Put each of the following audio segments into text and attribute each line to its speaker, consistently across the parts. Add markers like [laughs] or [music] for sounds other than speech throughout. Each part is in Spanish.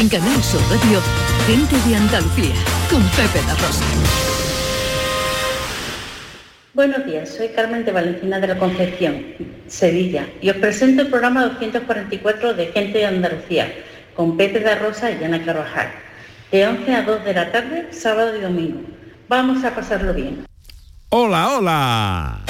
Speaker 1: En Canal Sur Radio, Gente de Andalucía, con Pepe La Rosa.
Speaker 2: Buenos días, soy Carmen de Valentina de la Concepción, Sevilla, y os presento el programa 244 de Gente de Andalucía, con Pepe da Rosa y Ana Carvajal, de 11 a 2 de la tarde, sábado y domingo. Vamos a pasarlo bien.
Speaker 3: Hola, hola.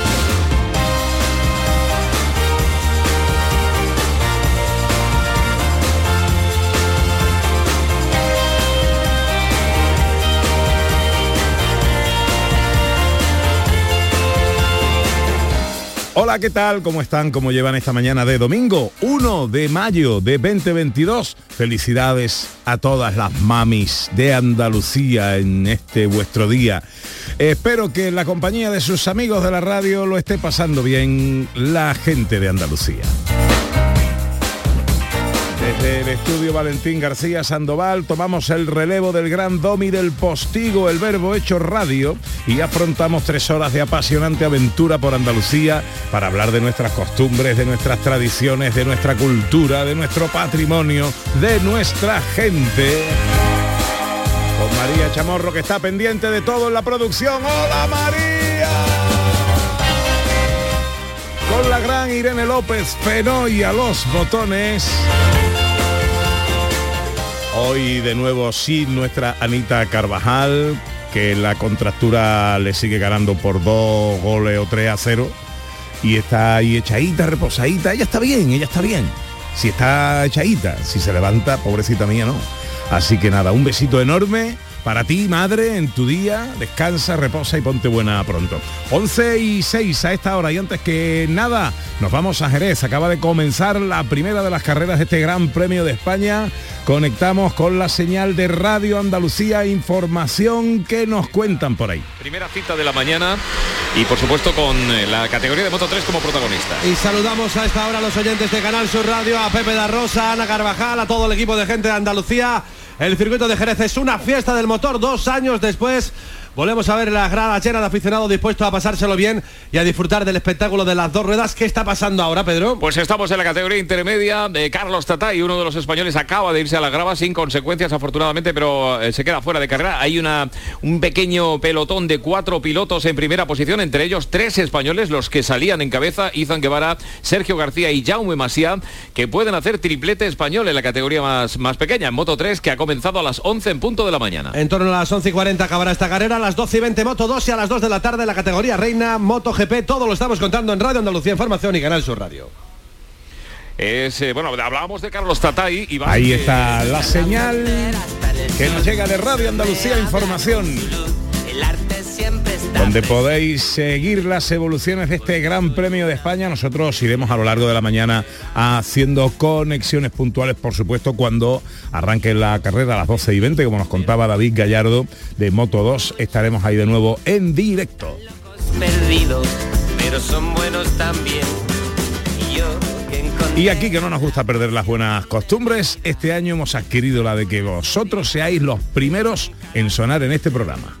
Speaker 3: Hola, ¿qué tal? ¿Cómo están? ¿Cómo llevan esta mañana de domingo? 1 de mayo de 2022. Felicidades a todas las mamis de Andalucía en este vuestro día. Espero que en la compañía de sus amigos de la radio lo esté pasando bien la gente de Andalucía. Desde el estudio Valentín García Sandoval tomamos el relevo del gran domi del postigo, el verbo hecho radio, y afrontamos tres horas de apasionante aventura por Andalucía para hablar de nuestras costumbres, de nuestras tradiciones, de nuestra cultura, de nuestro patrimonio, de nuestra gente. Con María Chamorro que está pendiente de todo en la producción. ¡Hola María! La gran Irene López Fenoy a los botones. Hoy de nuevo sí nuestra Anita Carvajal, que la contractura le sigue ganando por dos goles o tres a cero. Y está ahí echadita, reposadita. Ella está bien, ella está bien. Si está echadita, si se levanta, pobrecita mía, no. Así que nada, un besito enorme para ti, madre, en tu día. Descansa, reposa y ponte buena pronto. 11 y 6 a esta hora y antes que nada, nos vamos a Jerez. Acaba de comenzar la primera de las carreras de este Gran Premio de España. Conectamos con la señal de Radio Andalucía, información que nos cuentan por ahí.
Speaker 4: Primera cita de la mañana y por supuesto con eh, la categoría de Moto 3 como protagonista.
Speaker 5: Y saludamos a esta hora a los oyentes de Canal Sur Radio, a Pepe da Rosa, a Ana Carvajal, a todo el equipo de gente de Andalucía. El circuito de Jerez es una fiesta del motor dos años después. Volvemos a ver la grada llena de aficionados dispuestos a pasárselo bien y a disfrutar del espectáculo de las dos ruedas. ¿Qué está pasando ahora, Pedro?
Speaker 4: Pues estamos en la categoría intermedia de Carlos Tatay, uno de los españoles acaba de irse a la grava sin consecuencias afortunadamente, pero eh, se queda fuera de carrera. Hay una, un pequeño pelotón de cuatro pilotos en primera posición, entre ellos tres españoles, los que salían en cabeza, Izan Guevara, Sergio García y Jaume Masía, que pueden hacer triplete español en la categoría más, más pequeña, en Moto 3, que ha comenzado a las 11 en punto de la mañana.
Speaker 5: En torno a las 11 y 40 acabará esta carrera, las 12 y 20 Moto 2 y a las 2 de la tarde la categoría Reina, Moto GP, todo lo estamos contando en Radio Andalucía Información y Canal Sur Radio.
Speaker 4: Es, eh, bueno, hablábamos de Carlos Tatay y
Speaker 3: Ahí está la señal que nos llega de Radio Andalucía Información. Donde podéis seguir las evoluciones de este Gran Premio de España. Nosotros iremos a lo largo de la mañana haciendo conexiones puntuales, por supuesto, cuando arranque la carrera a las 12 y 20, como nos contaba David Gallardo de Moto 2. Estaremos ahí de nuevo en directo.
Speaker 6: perdidos, pero son buenos también. Y
Speaker 3: aquí que no nos gusta perder las buenas costumbres, este año hemos adquirido la de que vosotros seáis los primeros en sonar en este programa.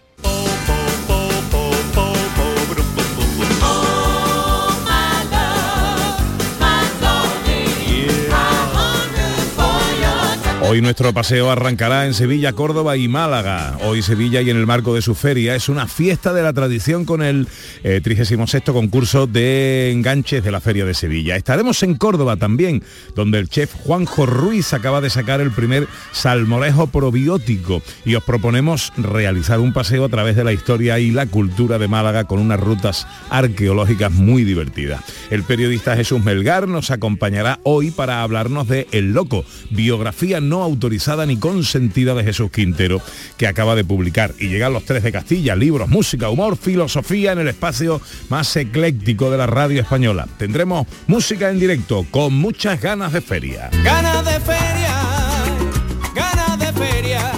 Speaker 3: Hoy nuestro paseo arrancará en Sevilla, Córdoba y Málaga. Hoy Sevilla y en el marco de su feria es una fiesta de la tradición con el eh, 36 concurso de enganches de la Feria de Sevilla. Estaremos en Córdoba también, donde el chef Juanjo Ruiz acaba de sacar el primer salmorejo probiótico y os proponemos realizar un paseo a través de la historia y la cultura de Málaga con unas rutas arqueológicas muy divertidas. El periodista Jesús Melgar nos acompañará hoy para hablarnos de El Loco, biografía no autorizada ni consentida de Jesús Quintero, que acaba de publicar. Y llegan los tres de Castilla, libros, música, humor, filosofía en el espacio más ecléctico de la radio española. Tendremos música en directo con muchas ganas de feria.
Speaker 7: Ganas de feria, ganas de feria,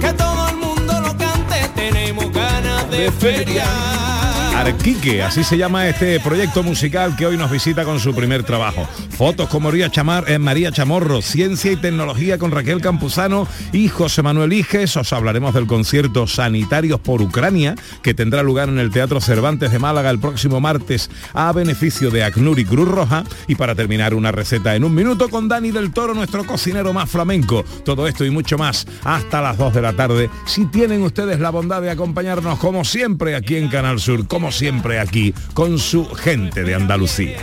Speaker 7: que todo el mundo lo cante, tenemos ganas de feria.
Speaker 3: Arquique, así se llama este proyecto musical que hoy nos visita con su primer trabajo. Fotos con María, Chamar, eh, María Chamorro, Ciencia y Tecnología con Raquel Campuzano y José Manuel Iges. Os hablaremos del concierto Sanitarios por Ucrania que tendrá lugar en el Teatro Cervantes de Málaga el próximo martes a beneficio de ACNUR y Cruz Roja. Y para terminar una receta en un minuto con Dani del Toro, nuestro cocinero más flamenco. Todo esto y mucho más hasta las 2 de la tarde. Si tienen ustedes la bondad de acompañarnos como siempre aquí en Canal Sur, siempre aquí con su gente de Andalucía.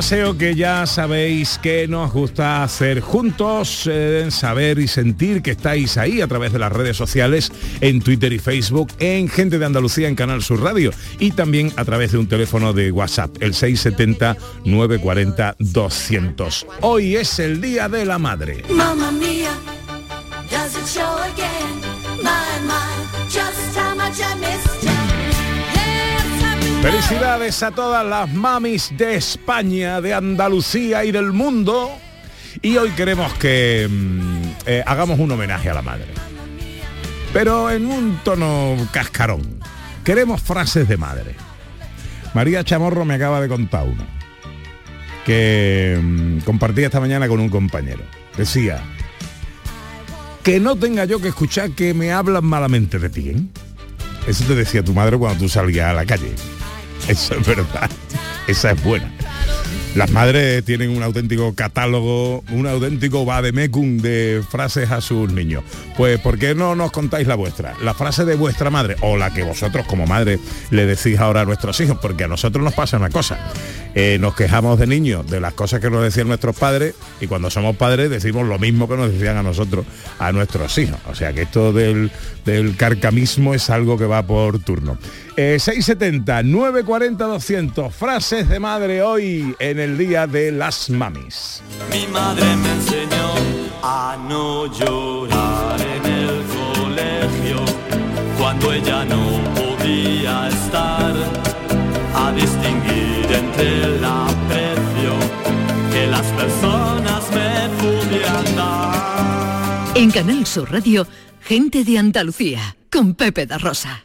Speaker 3: Paseo que ya sabéis que nos gusta hacer juntos, eh, saber y sentir que estáis ahí a través de las redes sociales, en Twitter y Facebook, en Gente de Andalucía en Canal Sur Radio y también a través de un teléfono de WhatsApp, el 670-940-200. Hoy es el Día de la Madre.
Speaker 8: Mamma mia,
Speaker 3: Felicidades a todas las mamis de España, de Andalucía y del mundo. Y hoy queremos que mm, eh, hagamos un homenaje a la madre. Pero en un tono cascarón. Queremos frases de madre. María Chamorro me acaba de contar una. Que mm, compartí esta mañana con un compañero. Decía, que no tenga yo que escuchar que me hablan malamente de ti. ¿eh? Eso te decía tu madre cuando tú salías a la calle. Eso es verdad. Esa es buena. Las madres tienen un auténtico catálogo, un auténtico vademecum de frases a sus niños. Pues ¿por qué no nos contáis la vuestra? La frase de vuestra madre o la que vosotros como madre le decís ahora a nuestros hijos, porque a nosotros nos pasa una cosa. Eh, nos quejamos de niños de las cosas que nos decían nuestros padres y cuando somos padres decimos lo mismo que nos decían a nosotros, a nuestros hijos. O sea que esto del, del carcamismo es algo que va por turno. Eh, 670, 940, 200, frases de madre hoy en el Día de las Mamis.
Speaker 7: Mi madre me enseñó a no llorar en el colegio cuando ella no podía estar, a distinguir entre el aprecio que las personas me pudieran dar.
Speaker 1: En Canal Sur Radio, Gente de Andalucía, con Pepe da Rosa.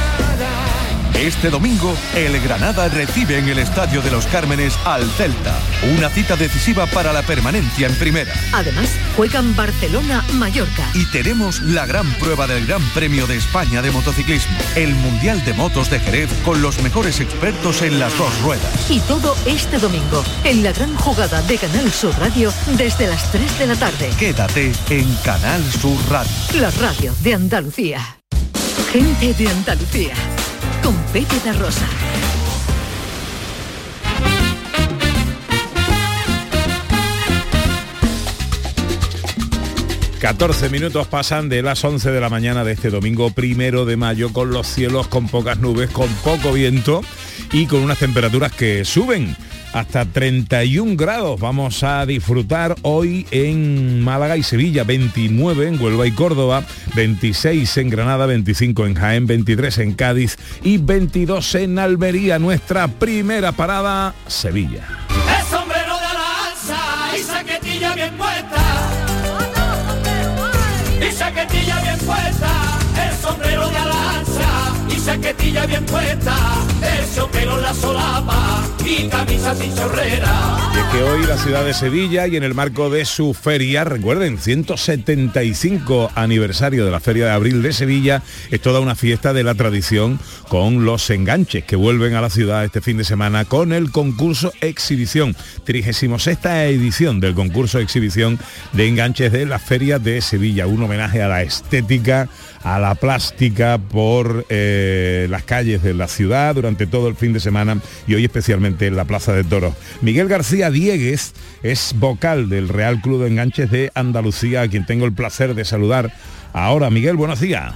Speaker 9: Este domingo, el Granada recibe en el Estadio de los Cármenes al Celta. Una cita decisiva para la permanencia en primera.
Speaker 1: Además, juegan Barcelona-Mallorca.
Speaker 9: Y tenemos la gran prueba del Gran Premio de España de motociclismo, el Mundial de Motos de Jerez con los mejores expertos en las dos ruedas.
Speaker 1: Y todo este domingo, en la gran jugada de Canal Sur Radio, desde las 3 de la tarde.
Speaker 9: Quédate en Canal Sur Radio.
Speaker 1: La radio de Andalucía. Gente de Andalucía, con Pepe Rosa.
Speaker 3: Catorce minutos pasan de las 11 de la mañana de este domingo primero de mayo con los cielos con pocas nubes, con poco viento y con unas temperaturas que suben hasta 31 grados. Vamos a disfrutar hoy en Málaga y Sevilla, 29 en Huelva y Córdoba, 26 en Granada, 25 en Jaén, 23 en Cádiz y 22 en Almería. Nuestra primera parada, Sevilla.
Speaker 7: El sombrero de la alza y saquetilla bien puesta. Y saquetilla bien puesta. El sombrero de la saquetilla bien puesta. Terciopelo en la solapa y camisa sin chorrera.
Speaker 3: Y es que hoy la ciudad de Sevilla y en el marco de su feria, recuerden, 175 aniversario de la Feria de Abril de Sevilla, es toda una fiesta de la tradición con los enganches que vuelven a la ciudad este fin de semana con el concurso exhibición, 36 edición del concurso exhibición de enganches de la Feria de Sevilla, un homenaje a la estética, a la plástica por eh, las calles de la ciudad durante todo el fin de semana y hoy especialmente en la Plaza de Toros. Miguel García Diegues es vocal del Real Club de Enganches de Andalucía, a quien tengo el placer de saludar ahora. Miguel, buenos días.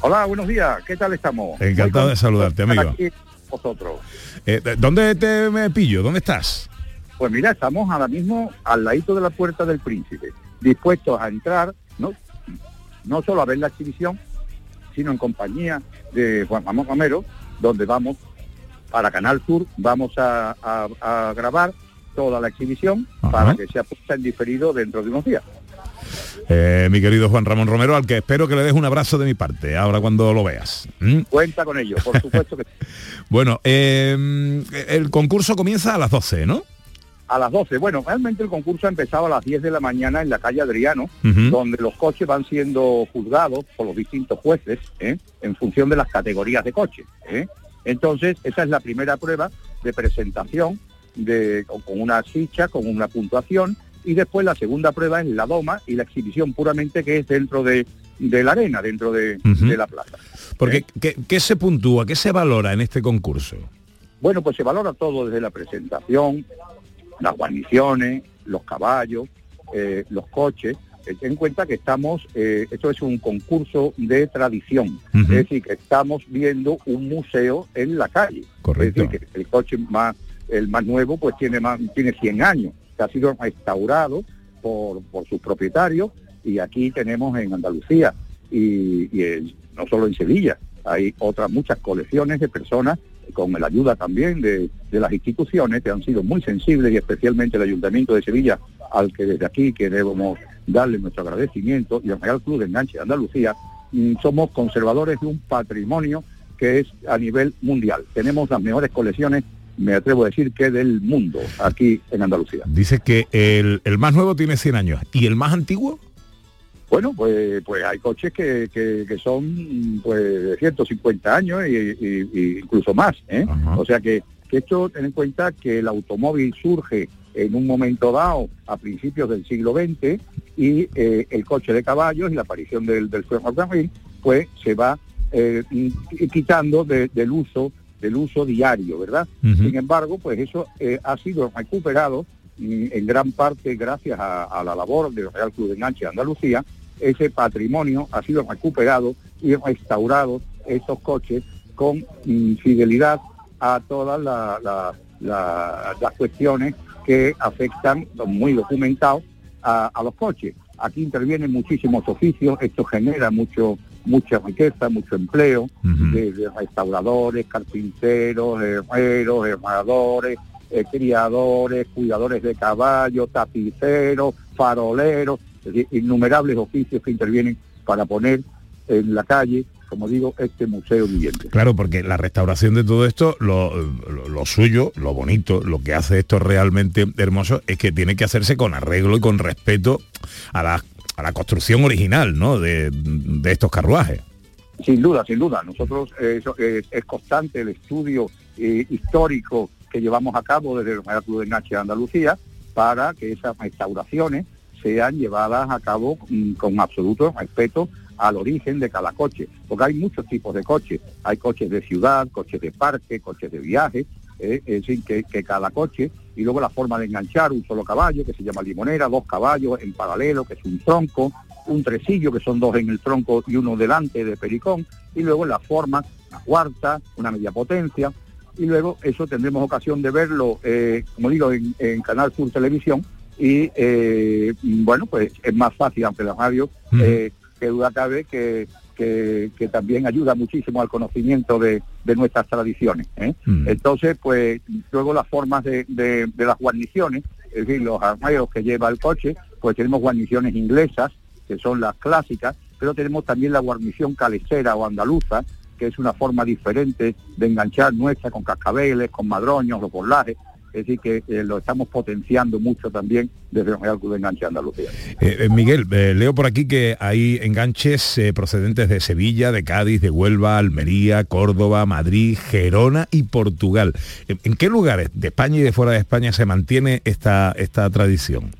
Speaker 10: Hola, buenos días. ¿Qué tal estamos?
Speaker 3: Encantado de saludarte, amigo.
Speaker 10: Aquí vosotros.
Speaker 3: Eh, ¿Dónde te me pillo? ¿Dónde estás?
Speaker 10: Pues mira, estamos ahora mismo al ladito de la puerta del príncipe, dispuestos a entrar, no, solo a ver la exhibición, sino en compañía de Juan Ramón Romero, donde vamos para Canal Sur, vamos a, a- a grabar toda la exhibición para que sea puesta en diferido dentro de unos días.
Speaker 3: Eh, mi querido Juan Ramón Romero, al que espero que le des un abrazo de mi parte, ahora cuando lo veas. ¿Mm?
Speaker 10: Cuenta con ello, por supuesto que [laughs]
Speaker 3: Bueno, eh, el concurso comienza a las 12, ¿no?
Speaker 10: A las 12. Bueno, realmente el concurso ha empezado a las 10 de la mañana en la calle Adriano, donde los coches van siendo juzgados por los distintos jueces ¿eh? en función de las categorías de coches. ¿eh? Entonces, esa es la primera prueba de presentación de, con una ficha, con una puntuación, y después la segunda prueba es la doma y la exhibición puramente que es dentro de, de la arena, dentro de, la plaza.
Speaker 3: Porque, ¿qué, qué se puntúa, qué se valora en este concurso?
Speaker 10: Bueno, pues se valora todo desde la presentación, las guarniciones, los caballos, eh, los coches. Eh, Ten en cuenta que estamos, eh, esto es un concurso de tradición, es decir, que estamos viendo un museo en la calle.
Speaker 3: Correcto.
Speaker 10: Es decir, que el coche más, el más nuevo, pues tiene más, tiene 100 años, que ha sido restaurado por, por sus propietarios y aquí tenemos en Andalucía y, no solo en Sevilla, hay otras muchas colecciones de personas con la ayuda también de, de las instituciones que han sido muy sensibles y especialmente el Ayuntamiento de Sevilla, al que desde aquí queremos darle nuestro agradecimiento, y el Real Club de Enganche de Andalucía, mm, somos conservadores de un patrimonio que es a nivel mundial. Tenemos las mejores colecciones, me atrevo a decir, que del mundo aquí en Andalucía.
Speaker 3: Dice que el, el más nuevo tiene 100 años. ¿Y el más antiguo?
Speaker 10: Bueno, pues, pues hay coches que, que- que son pues de 150 años y incluso más. ¿eh? O sea que, que esto ten en cuenta que el automóvil surge en un momento dado a principios del siglo XX y eh, el coche de caballos y la aparición del, del ferrocarril pues se va eh, quitando de- del uso del uso diario, ¿verdad? Sin embargo, pues eso eh, ha sido recuperado mm, en gran parte gracias a, a la labor del Real Club de Enganche de Andalucía, ese patrimonio ha sido recuperado y restaurado estos coches con mm, fidelidad a todas la- la- la- las cuestiones que afectan, muy documentados, a, a los coches. Aquí intervienen muchísimos oficios, esto genera mucho mucha riqueza, mucho empleo, desde restauradores, carpinteros, herreros, herradores, eh, criadores, cuidadores de caballos, tapiceros, faroleros, es decir, innumerables oficios que intervienen para poner en la calle, como digo, este museo viviente.
Speaker 3: Claro, porque la restauración de todo esto, lo, lo- lo suyo, lo bonito, lo que hace esto realmente hermoso, es que tiene que hacerse con arreglo y con respeto a la, a la construcción original ¿no? de, de estos carruajes.
Speaker 10: Sin duda, sin duda. Nosotros eh, eso, eh, es constante el estudio eh, histórico que llevamos a cabo desde el Real Club de Enganche de Andalucía para que esas restauraciones sean llevadas a cabo mm, con absoluto respeto al origen de cada coche, porque hay muchos tipos de coches. Hay coches de ciudad, coches de parque, coches de viaje, eh, es decir, que, cada coche, y luego la forma de enganchar un solo caballo, que se llama limonera, dos caballos en paralelo, que es un tronco, un tresillo, que son dos en el tronco y uno delante de pericón, y luego la forma, una cuarta, una media potencia, y luego eso tendremos ocasión de verlo, eh, como digo, en, en Canal Sur Televisión, y eh, bueno, pues es más fácil, aunque la radio, eh, que duda cabe que, que, que también ayuda muchísimo al conocimiento de, de nuestras tradiciones. ¿eh? Entonces, pues luego las formas de, de- de las guarniciones, es decir, los armarios que lleva el coche, pues tenemos guarniciones inglesas, que son las clásicas, pero tenemos también la guarnición calesera o andaluza, que es una forma diferente de enganchar nuestra con cascabeles, con madroños o con lajes. Es decir, que eh, lo estamos potenciando mucho también desde el Real Club de Enganche Andalucía.
Speaker 3: Eh, eh, Miguel, eh, leo por aquí que hay enganches procedentes de Sevilla, de Cádiz, de Huelva, Almería, Córdoba, Madrid, Gerona y Portugal. ¿En, qué lugares de España y de fuera de España se mantiene esta, esta tradición?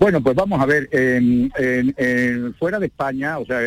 Speaker 10: Bueno, pues vamos a ver, en, en- en- fuera de España, o sea,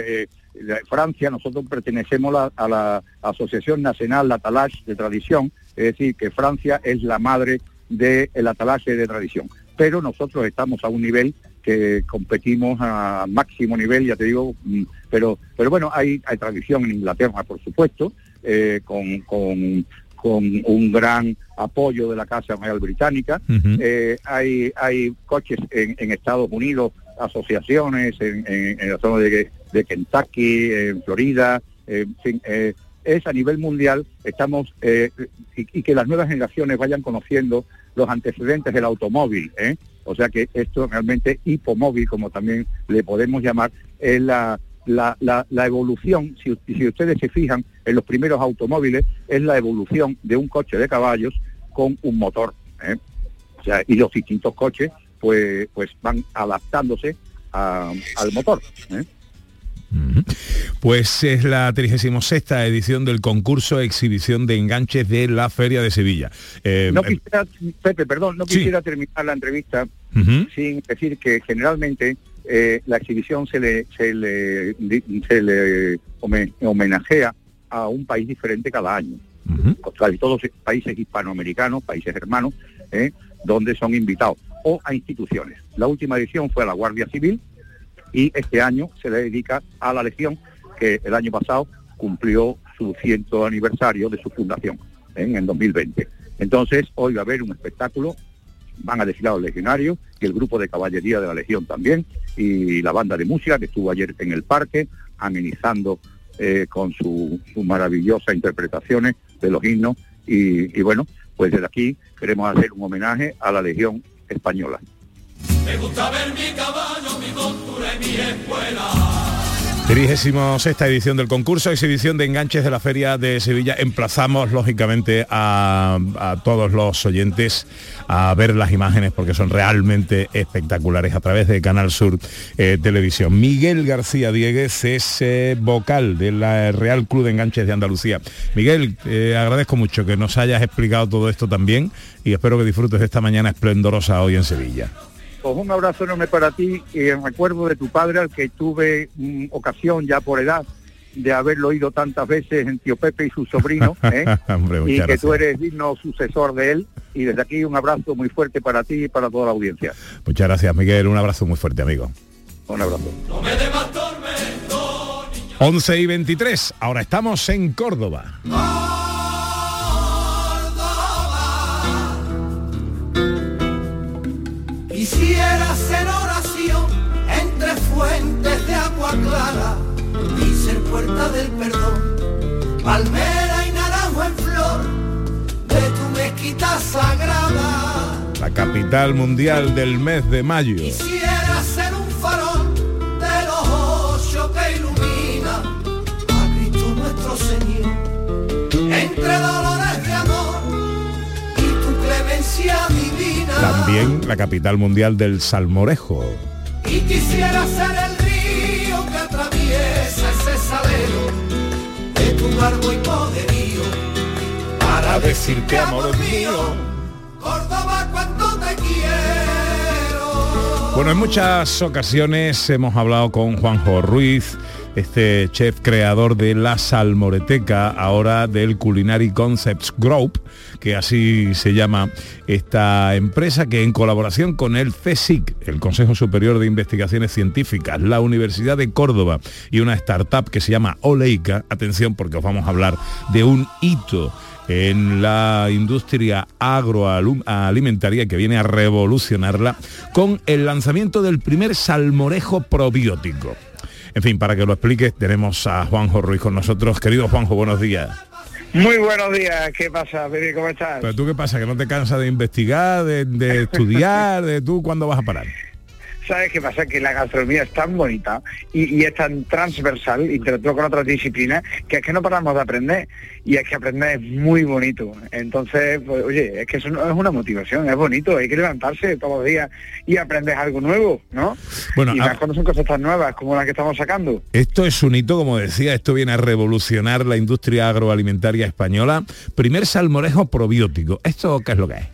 Speaker 10: Francia, nosotros pertenecemos la- a la Asociación Nacional Atalache de Tradición, es decir, que Francia es la madre del atalache de tradición. Pero nosotros estamos a un nivel que competimos a máximo nivel, ya te digo, mm, pero, pero bueno, hay, hay tradición en Inglaterra, por supuesto, eh, con, con- con un gran apoyo de la Casa Real Británica. Eh, hay, hay coches en, en Estados Unidos, asociaciones en, en- en la zona de, de Kentucky, en Florida, en fin, eh, es a nivel mundial, estamos, eh, y, que las nuevas generaciones vayan conociendo los antecedentes del automóvil, ¿eh? o sea que esto realmente hipomóvil, como también le podemos llamar, es la, la, evolución, si, si ustedes se fijan en los primeros automóviles, es la evolución de un coche de caballos con un motor. ¿eh? Y los distintos coches pues, pues van adaptándose al motor.
Speaker 3: Pues es la 36 edición del concurso exhibición de enganches de la Feria de Sevilla. Eh,
Speaker 10: No
Speaker 3: eh,
Speaker 10: quisiera, Pepe, perdón, no
Speaker 3: Sí.
Speaker 10: quisiera terminar la entrevista sin decir que generalmente eh, la exhibición se le, se le, di- se le home- homenajea a un país diferente cada año. Casi todos países hispanoamericanos, países hermanos, ¿eh? donde son invitados, o a instituciones. La última edición fue a la Guardia Civil y este año se le dedica a la Legión, que el año pasado cumplió su ciento aniversario de su fundación, en el 2020. Entonces, hoy va a haber un espectáculo van a desfilar los legionarios y el grupo de caballería de la Legión también y la banda de música que estuvo ayer en el parque amenizando eh, con su- sus maravillosas interpretaciones de los himnos y bueno, pues desde aquí queremos hacer un homenaje a la Legión Española.
Speaker 7: Me gusta ver mi caballo, mi montura y mi escuela.
Speaker 3: 36 edición del concurso, exhibición de enganches de la Feria de Sevilla. Emplazamos, lógicamente, a, todos los oyentes a ver las imágenes porque son realmente espectaculares a través de Canal Sur eh, Televisión. Miguel García Diegues es eh, vocal del Real Club de Enganches de Andalucía. Miguel, eh, agradezco mucho que nos hayas explicado todo esto también y espero que disfrutes de esta mañana esplendorosa hoy en Sevilla.
Speaker 10: Pues un abrazo enorme para ti y en recuerdo de tu padre al que tuve mm, ocasión ya por edad de haberlo oído tantas veces en Tío Pepe y su sobrino, [laughs] ¿eh?
Speaker 3: Hombre,
Speaker 10: y que tú eres digno sucesor de él. Y desde aquí un abrazo muy fuerte para ti y para toda la audiencia.
Speaker 3: Muchas gracias, Miguel. Un abrazo muy fuerte, amigo.
Speaker 10: Un abrazo.
Speaker 3: 11 y 23, ahora estamos en Córdoba.
Speaker 7: Quisiera hacer oración entre fuentes de agua clara y ser puerta del perdón, palmera y naranjo en flor de tu mezquita sagrada.
Speaker 3: La capital mundial del mes de mayo.
Speaker 7: Quisiera ser un farol de los ocho que ilumina a Cristo nuestro Señor entre
Speaker 3: También la capital mundial del salmorejo.
Speaker 7: Y quisiera ser el río que atraviesa ese salero de tu largo y poderío para decirte amor mío, Córdoba cuando te quiero.
Speaker 3: Bueno, en muchas ocasiones hemos hablado con Juanjo Ruiz, este chef creador de la Salmoreteca, ahora del Culinary Concepts Group, así se llama esta empresa, que en colaboración con el CSIC, el Consejo Superior de Investigaciones Científicas, la Universidad de Córdoba y una startup que se llama Oleica, atención porque os vamos a hablar de un hito en la industria agroalimentaria que viene a revolucionarla con el lanzamiento del primer salmorejo probiótico. En fin, para que lo explique, tenemos a Juanjo Ruiz con nosotros. Querido Juanjo, buenos días.
Speaker 11: Muy buenos días, ¿qué pasa, Pepe? ¿Cómo estás?
Speaker 3: Pero tú qué pasa, que no te cansas de investigar, de, de estudiar, de tú cuándo vas a parar.
Speaker 11: ¿Sabes qué pasa? Que la gastronomía es tan bonita y, y es tan transversal, interactúa con otras disciplinas, que es que no paramos de aprender. Y es que aprender es muy bonito. Entonces, pues, oye, es que eso no es una motivación, es bonito, hay que levantarse todos los días y aprender algo nuevo, ¿no?
Speaker 3: Bueno,
Speaker 11: y
Speaker 3: a-
Speaker 11: más cuando son cosas tan nuevas como las que estamos sacando.
Speaker 3: Esto es un hito, como decía, esto viene a revolucionar la industria agroalimentaria española. Primer salmorejo probiótico. ¿Esto qué es lo que es?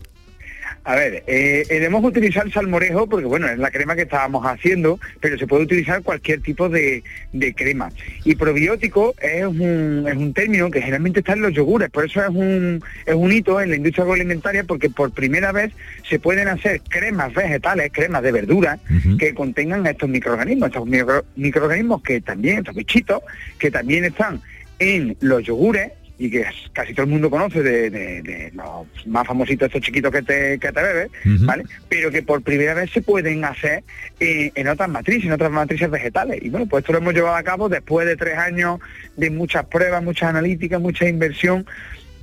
Speaker 11: A ver, eh, debemos utilizar salmorejo porque, bueno, es la crema que estábamos haciendo, pero se puede utilizar cualquier tipo de, de crema. Y probiótico es un, es un término que generalmente está en los yogures, por eso es un, es un hito en la industria agroalimentaria porque por primera vez se pueden hacer cremas vegetales, cremas de verdura, que contengan estos microorganismos, estos micro- microorganismos que también, estos bichitos, que también están en los yogures y que casi todo el mundo conoce de, de- de los más famositos estos chiquitos que te, que te bebes, ¿vale? Pero que por primera vez se pueden hacer eh, en otras matrices, en otras matrices vegetales. Y bueno, pues esto lo hemos llevado a cabo después de tres años de muchas pruebas, muchas analíticas, mucha inversión.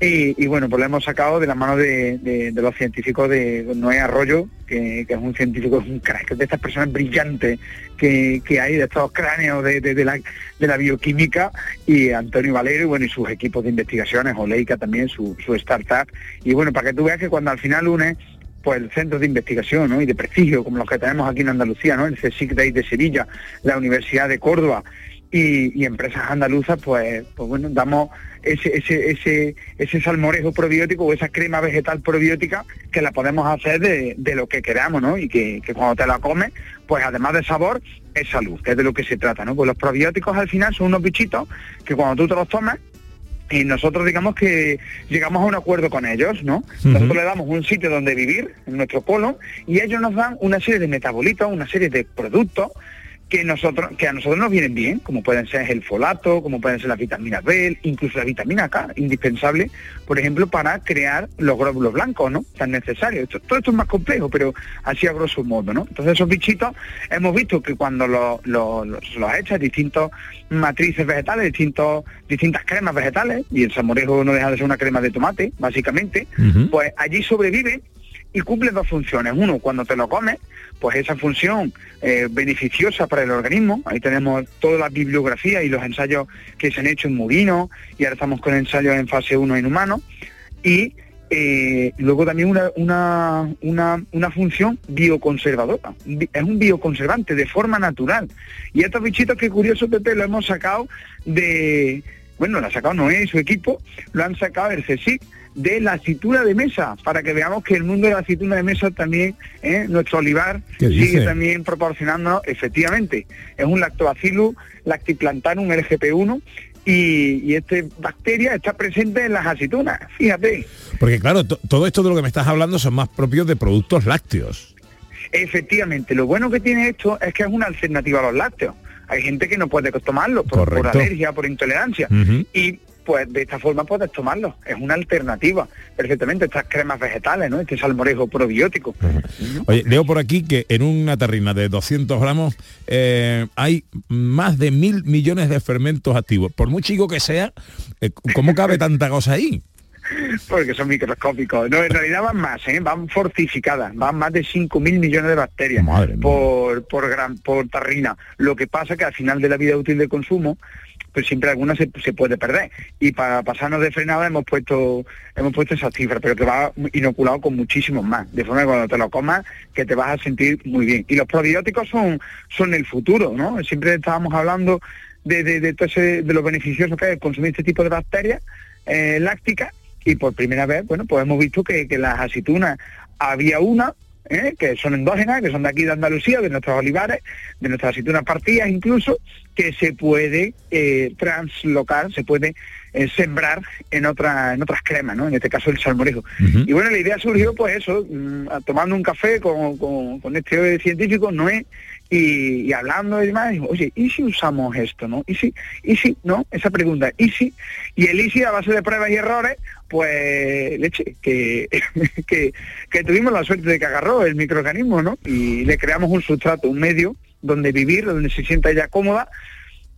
Speaker 11: Y, bueno, pues lo hemos sacado de la mano de, los científicos de Noé Arroyo, que, es un científico, es un crack, de estas personas brillantes que, que hay, de estos cráneos de, de- la, de la bioquímica, y Antonio Valero, y bueno, y sus equipos de investigaciones, Oleica también, su, su startup. Y bueno, para que tú veas que cuando al final une pues el centro de investigación ¿no? y de prestigio como los que tenemos aquí en Andalucía, ¿no? el CSIC de, de Sevilla, la Universidad de Córdoba y, y empresas andaluzas, pues, pues bueno, damos ese, ese, ese, ese salmorejo probiótico o esa crema vegetal probiótica que la podemos hacer de, de lo que queramos, ¿no? Y que, que cuando te la comes, pues además de sabor, es salud, que es de lo que se trata, ¿no? Pues los probióticos al final son unos bichitos que cuando tú te los tomas, y nosotros digamos que llegamos a un acuerdo con ellos, ¿no? Nosotros le damos un sitio donde vivir, en nuestro colon, y ellos nos dan una serie de metabolitos, una serie de productos que nosotros que a nosotros nos vienen bien, como pueden ser el folato, como pueden ser las vitaminas B, incluso la vitamina K, indispensable, por ejemplo, para crear los glóbulos blancos, ¿no? Tan necesarios. Esto- todo esto es más complejo, pero así a grosso modo, ¿no? Entonces esos bichitos hemos visto que cuando los los los- los echas distintos matrices vegetales, distintos distintas cremas vegetales, y el salmorejo no deja de ser una crema de tomate, básicamente, pues allí sobrevive y cumple dos funciones. Uno, cuando te lo comes, pues esa función eh, beneficiosa para el organismo. Ahí tenemos toda la bibliografía y los ensayos que se han hecho en murinos y ahora estamos con ensayos en fase 1 en humanos. Y eh, luego también una, una, una, una función bioconservadora. Bi- Es un bioconservante de forma natural. Y estos bichitos, que curioso, Pepe, lo hemos sacado de... Bueno, lo ha sacado Noé y su equipo, lo han sacado el CSIC de la aceituna de mesa, para que veamos que el mundo de la aceituna de mesa también, ¿eh? nuestro olivar,
Speaker 3: ¿Qué
Speaker 11: sigue también proporcionando, efectivamente, es un lactobacillus lactiplantanum LGP1 y, y esta bacteria está presente en las aceitunas, fíjate.
Speaker 3: Porque claro, to- todo esto de lo que me estás hablando son más propios de productos lácteos.
Speaker 11: Efectivamente, lo bueno que tiene esto es que es una alternativa a los lácteos. Hay gente que no puede tomarlo por, alergia, por intolerancia. Y pues de esta forma puedes tomarlo. Es una alternativa perfectamente. Estas cremas vegetales, ¿no? Este salmorejo probiótico.
Speaker 3: Oye, leo por aquí que en una terrina de 200 gramos eh, hay más de mil millones de fermentos activos. Por muy chico que sea, eh, ¿cómo cabe tanta cosa ahí?
Speaker 11: Porque son microscópicos. No, en realidad van más, ¿eh? van fortificadas, van más de 5.000 millones de bacterias por, por, gran, por tarrina. Lo que pasa que al final de la vida útil de consumo, pues siempre alguna se, puede perder. Y para pasarnos de frenada hemos puesto hemos puesto esa cifra, pero que va inoculado con muchísimos más. De forma que cuando te lo comas, que te vas a sentir muy bien. Y los probióticos son, son el futuro, ¿no? Siempre estábamos hablando de, de, de todo ese- lo beneficioso que es consumir este tipo de bacterias eh, lácticas y por primera vez, bueno, pues hemos visto que, que las aceitunas había una ¿eh? que son endógenas, que son de aquí de Andalucía, de nuestros olivares, de nuestras aceitunas partidas incluso, que se puede eh, translocar, se puede eh, sembrar en, otra, en otras cremas, ¿no? En este caso el salmorejo. Y bueno, la idea surgió pues eso, mm, tomando un café con, con, con este científico, Noé, y, hablando y demás, oye, ¿y si usamos esto, no? ¿Y si? ¿Y si? ¿No? Esa pregunta, ¿y si? Y el y a base de pruebas y errores, pues leche, que, [laughs] que, que tuvimos la suerte de que agarró el microorganismo, ¿no? Y le creamos un sustrato, un medio donde vivir, donde se sienta ella cómoda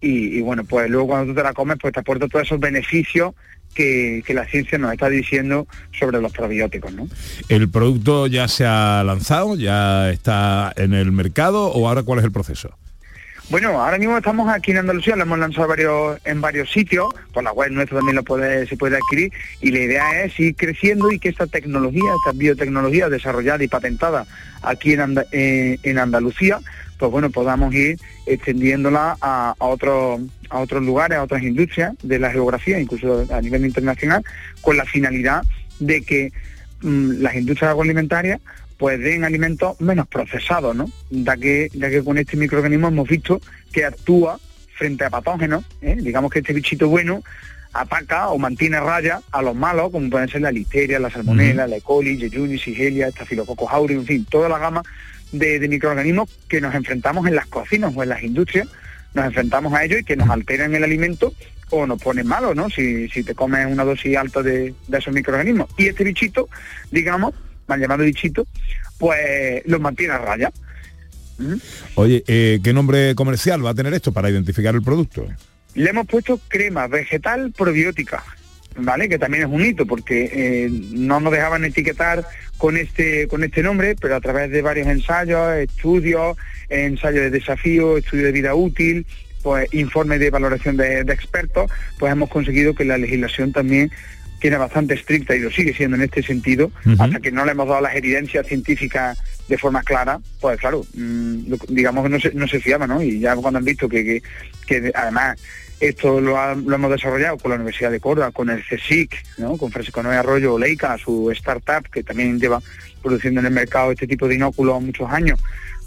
Speaker 11: y, y bueno, pues luego cuando tú te la comes, pues te aporta todos esos beneficios que, que la ciencia nos está diciendo sobre los probióticos, ¿no?
Speaker 3: ¿El producto ya se ha lanzado, ya está en el mercado o ahora cuál es el proceso?
Speaker 11: Bueno, ahora mismo estamos aquí en Andalucía, lo hemos lanzado varios, en varios sitios, por la web nuestra también lo puede, se puede adquirir, y la idea es ir creciendo y que esta tecnología, esta biotecnología desarrollada y patentada aquí en, Anda- eh, en Andalucía, pues bueno, podamos ir extendiéndola a, a otros a otros lugares, a otras industrias de la geografía, incluso a nivel internacional, con la finalidad de que mm, las industrias agroalimentarias pues den alimentos menos procesados, ¿no? Ya que, ya que con este microorganismo hemos visto que actúa frente a patógenos, ¿eh? digamos que este bichito bueno ataca o mantiene raya a los malos, como pueden ser la listeria, la salmonella, la E. coli, Yeyuni, Sigelia, Staphylococcus aureus, en fin, toda la gama de, de microorganismos que nos enfrentamos en las cocinas o en las industrias, nos enfrentamos a ellos y que nos alteran el alimento o nos ponen malos, ¿no? Si, si te comes una dosis alta de, de esos microorganismos. Y este bichito, digamos, mal llamado bichito, pues los mantiene a raya.
Speaker 3: Oye, eh, ¿qué nombre comercial va a tener esto para identificar el producto?
Speaker 11: Le hemos puesto crema vegetal probiótica, ¿vale? Que también es un hito porque eh, no nos dejaban etiquetar con este con este nombre, pero a través de varios ensayos, estudios, ensayos de desafío, estudios de vida útil, pues informes de valoración de, de expertos, pues hemos conseguido que la legislación también que era bastante estricta y lo sigue siendo en este sentido, hasta que no le hemos dado las evidencias científicas de forma clara, pues claro, mm, digamos que no se, no se fiaba, ¿no? Y ya cuando han visto que, que, que además esto lo, hemos desarrollado con la Universidad de Córdoba, con el CSIC, con Francisco Noé Arroyo Leica, su startup, que también lleva produciendo en el mercado este tipo de inóculos muchos años,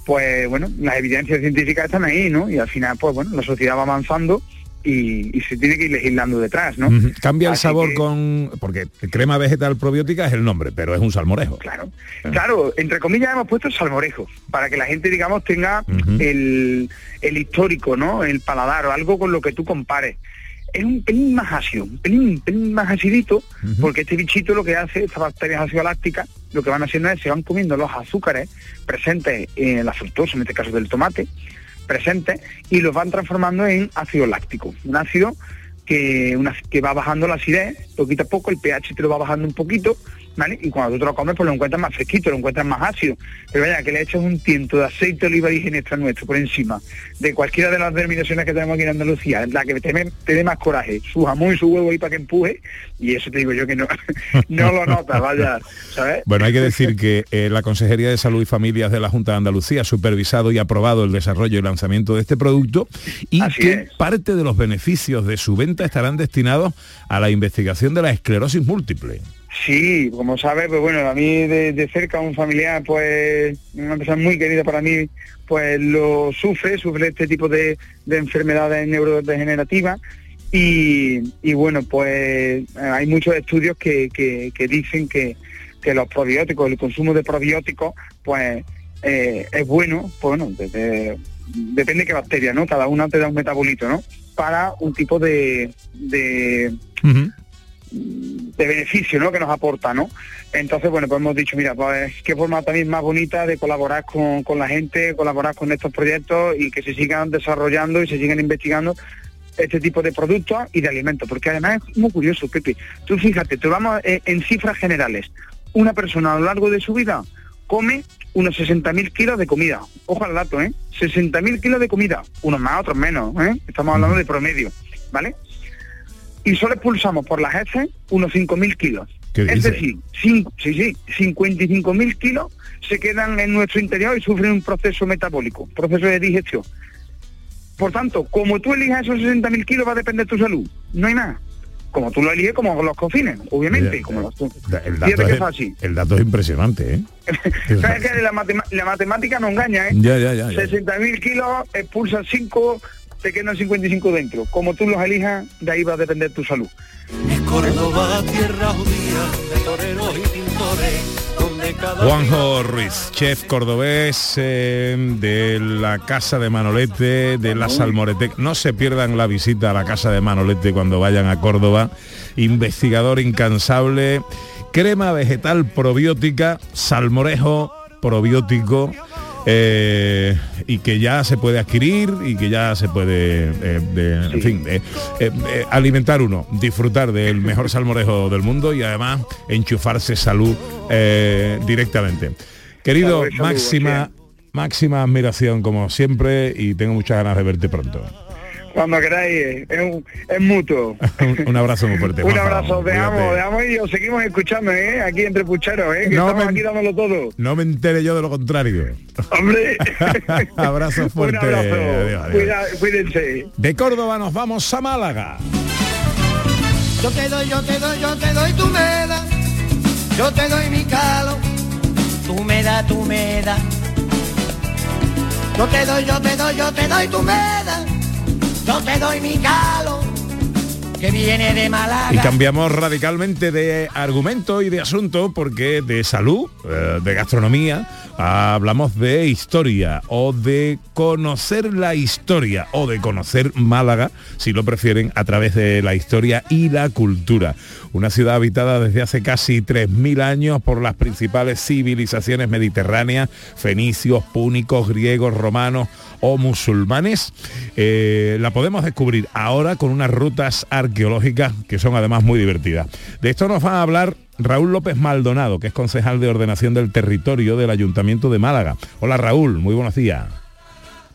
Speaker 11: pues bueno, las evidencias científicas están ahí, ¿no? Y al final, pues bueno, la sociedad va avanzando y, y se tiene que ir legislando detrás, ¿no?
Speaker 3: Cambia el sabor
Speaker 11: que-
Speaker 3: con... Porque crema vegetal probiótica es el nombre, pero es un salmorejo.
Speaker 11: Claro. Claro, entre comillas hemos puesto salmorejo, para que la gente, digamos, tenga el, el histórico, ¿no? El paladar o algo con lo que tú compares. Es un pelín más ácido, un pelín, pelín más acidito, porque este bichito lo que hace, estas bacterias ácido lácticas, lo que van haciendo es se van comiendo los azúcares presentes en la fructosa, en este caso del tomate, presentes, y los van transformando en ácido láctico. Un ácido que, una, que va bajando la acidez poquito a poco, el pH te lo va bajando un poquito, ¿vale? Y cuando tú te lo comes, pues lo encuentras más fresquito, lo encuentras más ácido. Pero vaya, que le echas un tiento de aceite de oliva virgen extra nuestro por encima de cualquiera de las denominaciones que tenemos aquí en Andalucía, la que te, dé- te dé más coraje, su jamón y su huevo ahí para que empuje, y eso te digo yo que no, [laughs] no lo notas, vaya, ¿sabes?
Speaker 3: Bueno, hay que decir que eh, la Consejería de Salud y Familias de la Junta de Andalucía ha supervisado y aprobado el desarrollo y lanzamiento de este producto y que parte de los beneficios de su venta estarán destinados a la investigación de la esclerosis múltiple.
Speaker 11: Sí, como sabes, pues bueno, a mí de, de cerca un familiar, pues una persona muy querida para mí, pues lo sufre, sufre este tipo de, de enfermedades neurodegenerativas y, y bueno, pues eh, hay muchos estudios que, que- que dicen que, que los probióticos, el consumo de probióticos, pues eh, es bueno, pues bueno, depende de qué bacteria, ¿no? Cada una te da un metabolito, ¿no? Para un tipo de, de, de beneficio ¿no? que nos aporta, ¿no? Entonces, bueno, pues hemos dicho, mira, pues qué forma también más bonita de colaborar con, con la gente, colaborar con estos proyectos y que se sigan desarrollando y se sigan investigando este tipo de productos y de alimentos, porque además es muy curioso, Pepe. Tú fíjate, te vamos eh, en cifras generales. Una persona a lo largo de su vida come unos 60.000 kilos de comida. Ojo al dato, ¿eh? 60.000 kilos de comida. Unos más, otros menos, ¿eh? Estamos hablando de promedio, ¿vale? Y solo expulsamos por las heces unos 5.000 kilos.
Speaker 3: ¿Qué
Speaker 11: Es decir, sí, sí, 55.000 kilos se quedan en nuestro interior y sufren un proceso metabólico, proceso de digestión. Por tanto, como tú elijas esos 60.000 kilos va a depender tu salud, no hay más. como tú lo eliges, como los cofines, obviamente.
Speaker 3: Ya,
Speaker 11: como los,
Speaker 3: El dato, es,
Speaker 11: fácil.
Speaker 3: el dato es impresionante, ¿eh? [laughs]
Speaker 11: ¿Sabes que la matemática no engaña, eh?
Speaker 3: Ya, ya, ya, ya.
Speaker 11: 60.000 kilos, expulsa 5, te quedan 55 dentro. Como tú los elijas, de ahí va a depender tu salud.
Speaker 7: Córdoba, tierra judía de toreros y pintores, donde cada
Speaker 3: Juanjo Ruiz, chef cordobés eh, de la casa de Manolete, de la Salmorete. No se pierdan la visita a la casa de Manolete cuando vayan a Córdoba. Investigador incansable, crema vegetal probiótica, salmorejo probiótico. Eh, y que ya se puede adquirir y que ya se puede eh, de- en fin eh, alimentar uno disfrutar del mejor salmorejo del mundo y además enchufarse salud directamente. Querido máxima máxima admiración como siempre y tengo muchas ganas de verte pronto
Speaker 11: Cuando queráis, es, un- es mutuo.
Speaker 3: un, [laughs] un abrazo muy fuerte
Speaker 11: Un abrazo, te amo, te amo y os seguimos escuchando, ¿eh? Aquí entre pucheros, ¿eh? Que
Speaker 3: No
Speaker 11: estamos
Speaker 3: me-
Speaker 11: aquí dándolo todo.
Speaker 3: no me entere yo de lo contrario
Speaker 11: Hombre, [laughs]
Speaker 3: abrazo fuerte
Speaker 11: un abrazo.
Speaker 3: Adiós, adiós.
Speaker 11: Cuida- cuídense.
Speaker 3: de Córdoba nos vamos a Málaga
Speaker 7: Yo te doy, yo te doy, yo te doy tu me das. Yo te doy mi calo. Tú me das, tú me das. Yo te doy, yo te doy, yo te doy tu me das. Yo te doy mi calo. Viene de Málaga.
Speaker 3: Y cambiamos radicalmente de argumento y de asunto porque de salud, eh, de gastronomía, hablamos de historia o de conocer la historia o de conocer Málaga, si lo prefieren, a través de la historia y la cultura. Una ciudad habitada desde hace casi 3.000 años por las principales civilizaciones mediterráneas, fenicios, púnicos, griegos, romanos o musulmanes. Eh, la podemos descubrir ahora con unas rutas arqueológicas que son además muy divertidas. De esto nos va a hablar Raúl López Maldonado, que es concejal de ordenación del territorio del Ayuntamiento de Málaga. Hola Raúl, muy buenos días.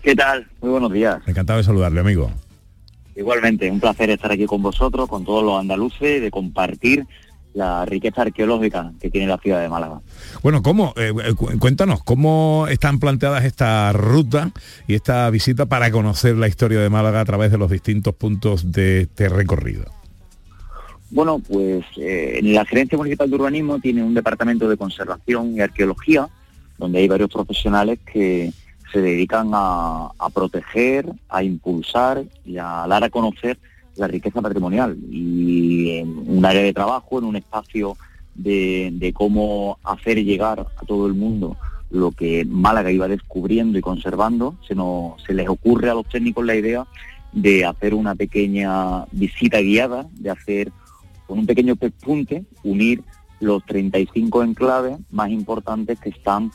Speaker 12: ¿Qué tal? Muy buenos días.
Speaker 3: Encantado de saludarle, amigo.
Speaker 12: Igualmente, un placer estar aquí con vosotros, con todos los andaluces, de compartir la riqueza arqueológica que tiene la ciudad de Málaga.
Speaker 3: Bueno, ¿cómo? eh, eh, cu- cuéntanos, ¿cómo están planteadas esta ruta y esta visita para conocer la historia de Málaga a través de los distintos puntos de este recorrido?
Speaker 12: Bueno, pues eh, en la Gerencia Municipal de Urbanismo tiene un departamento de conservación y arqueología, donde hay varios profesionales que se dedican a, a proteger, a impulsar y a dar a conocer la riqueza patrimonial. Y en un área de trabajo, en un espacio de, cómo hacer llegar a todo el mundo lo que Málaga iba descubriendo y conservando, se, nos, se les ocurre a los técnicos la idea de hacer una pequeña visita guiada, de hacer con un pequeño pespunte, unir los 35 enclaves más importantes que están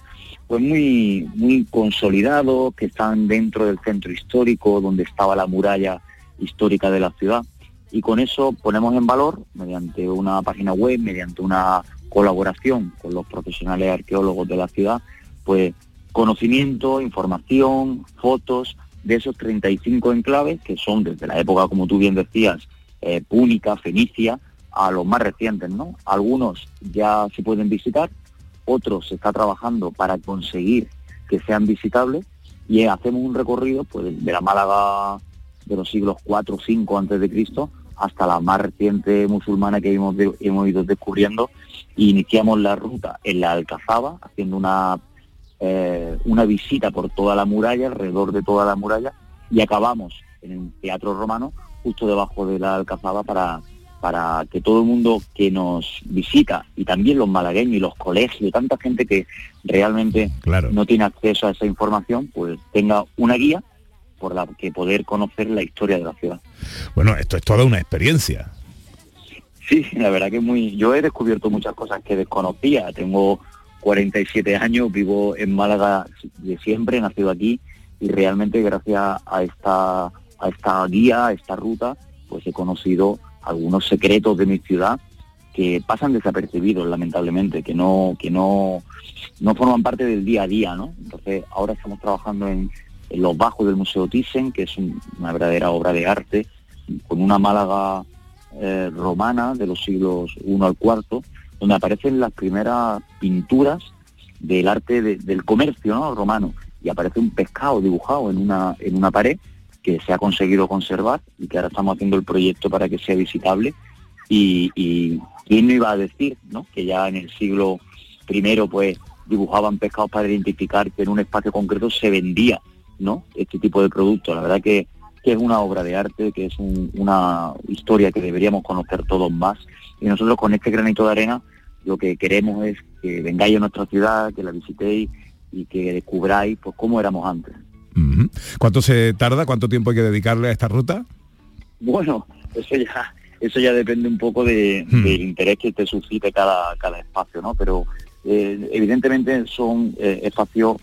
Speaker 12: pues muy muy consolidados, que están dentro del centro histórico donde estaba la muralla histórica de la ciudad. Y con eso ponemos en valor, mediante una página web, mediante una colaboración con los profesionales arqueólogos de la ciudad, pues conocimiento, información, fotos de esos 35 enclaves que son desde la época, como tú bien decías, eh, púnica, fenicia, a los más recientes, ¿no? Algunos ya se pueden visitar, otros se está trabajando para conseguir que sean visitables y hacemos un recorrido pues de la Málaga de los siglos 4 o 5 antes de Cristo hasta la más reciente musulmana que hemos, de- hemos ido descubriendo. Y iniciamos la ruta en la Alcazaba haciendo una eh, una visita por toda la muralla, alrededor de toda la muralla, y acabamos en el Teatro Romano, justo debajo de la Alcazaba, para, para que todo el mundo que nos visita, y también los malagueños y los colegios, tanta gente que realmente no tiene acceso a esa información, pues tenga una guía por la que poder conocer la historia de la ciudad.
Speaker 3: Bueno, esto es toda una experiencia.
Speaker 12: Sí, la verdad que muy. Yo he descubierto muchas cosas que desconocía. Tengo 47 años, vivo en Málaga de siempre, he nacido aquí y realmente gracias a esta a esta guía, a esta ruta, pues he conocido algunos secretos de mi ciudad que pasan desapercibidos lamentablemente, que no que no no forman parte del día a día, ¿no? Entonces ahora estamos trabajando en, los bajos del Museo Thyssen, que es un- una verdadera obra de arte, con una Málaga eh, romana de los siglos I al IV, donde aparecen las primeras pinturas del arte de- del comercio ¿no? romano y aparece un pescado dibujado en una, en una pared que se ha conseguido conservar y que ahora estamos haciendo el proyecto para que sea visitable Y, quién no iba a decir, ¿no? Que ya en el siglo primero, pues, dibujaban pescados para identificar que en un espacio concreto se vendía, ¿no? Este tipo de producto. La verdad que, que es una obra de arte, que es un- una historia que deberíamos conocer todos más. Y nosotros con este granito de arena lo que queremos es que vengáis a nuestra ciudad, que la visitéis y que descubráis pues cómo éramos antes.
Speaker 3: ¿Cuánto se tarda? ¿Cuánto tiempo hay que dedicarle a esta ruta?
Speaker 12: Bueno, eso ya, eso ya depende un poco de-
Speaker 3: Hmm.
Speaker 12: del interés que te suscite cada, cada espacio, ¿no? Pero eh, evidentemente son eh, espacios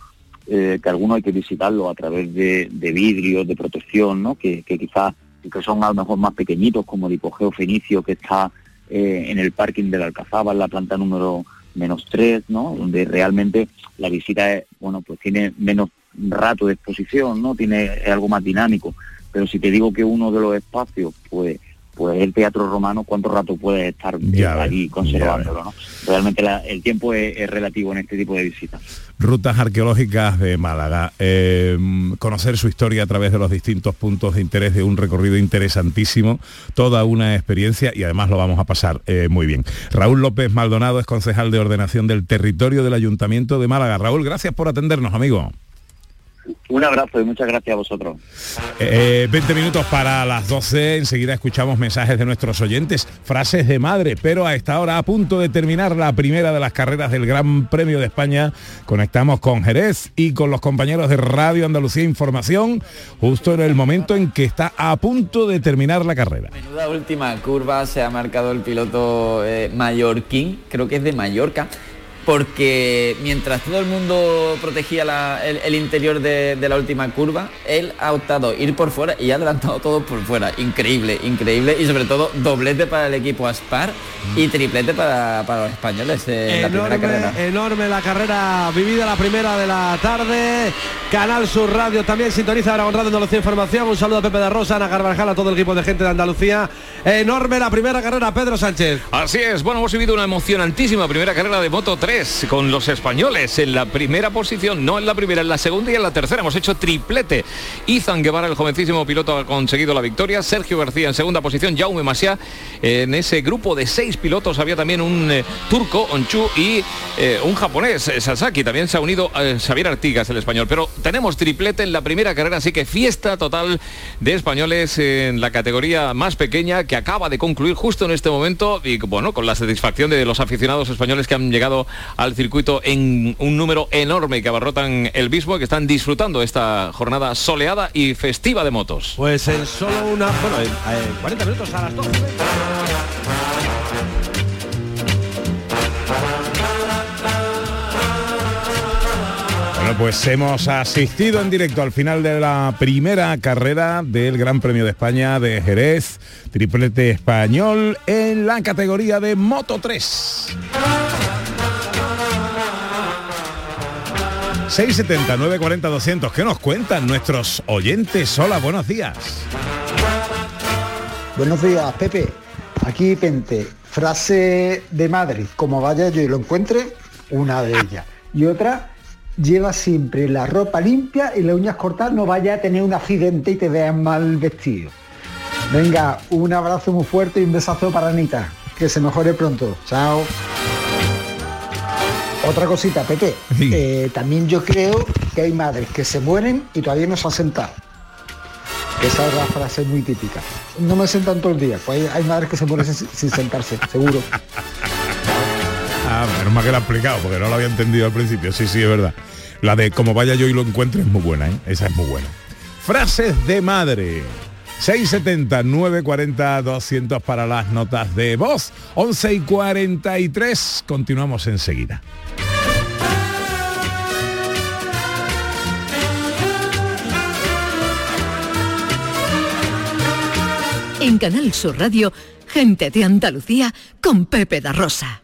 Speaker 12: eh, que algunos hay que visitarlos a través de, de vidrios, de protección, ¿no? Que, que quizás que son a lo mejor más pequeñitos, como el hipogeo fenicio que está eh, en el parking de la Alcazaba, en la planta número menos 3, ¿no? Donde realmente la visita es, bueno, pues tiene menos rato de exposición, ¿no? Tiene es algo más dinámico. Pero si te digo que uno de los espacios, pues, pues el teatro romano, ¿cuánto rato puedes estar eh, allí conservándolo, ¿no? Realmente la- el tiempo es, es relativo en este tipo de visitas.
Speaker 3: Rutas arqueológicas de Málaga. Eh, conocer su historia a través de los distintos puntos de interés de un recorrido interesantísimo, toda una experiencia y además lo vamos a pasar eh, muy bien. Raúl López Maldonado es concejal de ordenación del territorio del Ayuntamiento de Málaga. Raúl, gracias por atendernos, amigo.
Speaker 12: Un abrazo y muchas gracias a vosotros.
Speaker 3: Eh, 20 minutos para las 12, enseguida escuchamos mensajes de nuestros oyentes, frases de madre, pero a esta hora, a punto de terminar la primera de las carreras del Gran Premio de España, conectamos con Jerez y con los compañeros de Radio Andalucía Información, justo en el momento en que está a punto de terminar la carrera.
Speaker 13: Menuda última curva se ha marcado el piloto eh, mallorquín, creo que es de Mallorca, porque mientras todo el mundo protegía la- el, el interior de, de la última curva, él ha optado ir por fuera y ha adelantado todo por fuera. Increíble, increíble y sobre todo doblete para el equipo Aspar y triplete para, para los españoles en la primera carrera.
Speaker 5: Enorme, enorme la carrera vivida, la primera de la tarde. Canal Sur Radio también sintoniza ahora con Radio Andalucía Información. Un saludo a Pepe de Rosa, Ana Carvajal, a todo el equipo de gente de Andalucía. Enorme la primera carrera, Pedro Sánchez.
Speaker 4: Así es, bueno, hemos vivido una emocionantísima primera carrera de Moto 3 con los españoles en la primera posición, no en la primera, en la segunda y en la tercera. Hemos hecho triplete. Izan Guevara, el jovencísimo piloto, ha conseguido la victoria. Sergio García en segunda posición, Jaume Masia. En ese grupo de seis pilotos había también un eh, turco, Onchu, y eh, un japonés, eh, Sasaki. También se ha unido eh, Xavier Artigas, el español. Pero tenemos triplete en la primera carrera, así que fiesta total de españoles en la categoría más pequeña que acaba de concluir justo en este momento y bueno, con la satisfacción de los aficionados españoles que han llegado al circuito en un número enorme que abarrotan el mismo y que están disfrutando esta jornada soleada y festiva de motos.
Speaker 5: Pues en solo una, bueno, en, en 40 minutos a las 12.
Speaker 3: Bueno, pues hemos asistido en directo al final de la primera carrera del Gran Premio de España de Jerez, triplete español en la categoría de Moto 3. 670 940 200. ¿Qué nos cuentan nuestros oyentes? Hola, buenos días.
Speaker 14: Buenos días, Pepe. Aquí Pente. Frase de Madrid. Como vaya yo y lo encuentre, una de ellas. Y otra, lleva siempre la ropa limpia y las uñas cortadas, no vaya a tener un accidente y te vean mal vestido. Venga, un abrazo muy fuerte y un besazo para Anita. Que se mejore pronto. Chao. Otra cosita, Pepe. Eh, también yo creo que hay madres que se mueren y todavía no se han sentado. Esa es la frase muy típica. No me sentan todo el día. Pues hay, hay madres que se mueren sin, sin sentarse, [laughs] seguro.
Speaker 3: Ah, menos mal que lo ha explicado, porque no lo había entendido al principio. Sí, sí, es verdad. La de como vaya yo y lo encuentre es muy buena, ¿eh? Esa es muy buena. Frases de madre. 670 940 200 para las notas de voz. 11 y 43. Continuamos enseguida.
Speaker 1: En Canal Sur Radio, gente de Andalucía con Pepe da Rosa.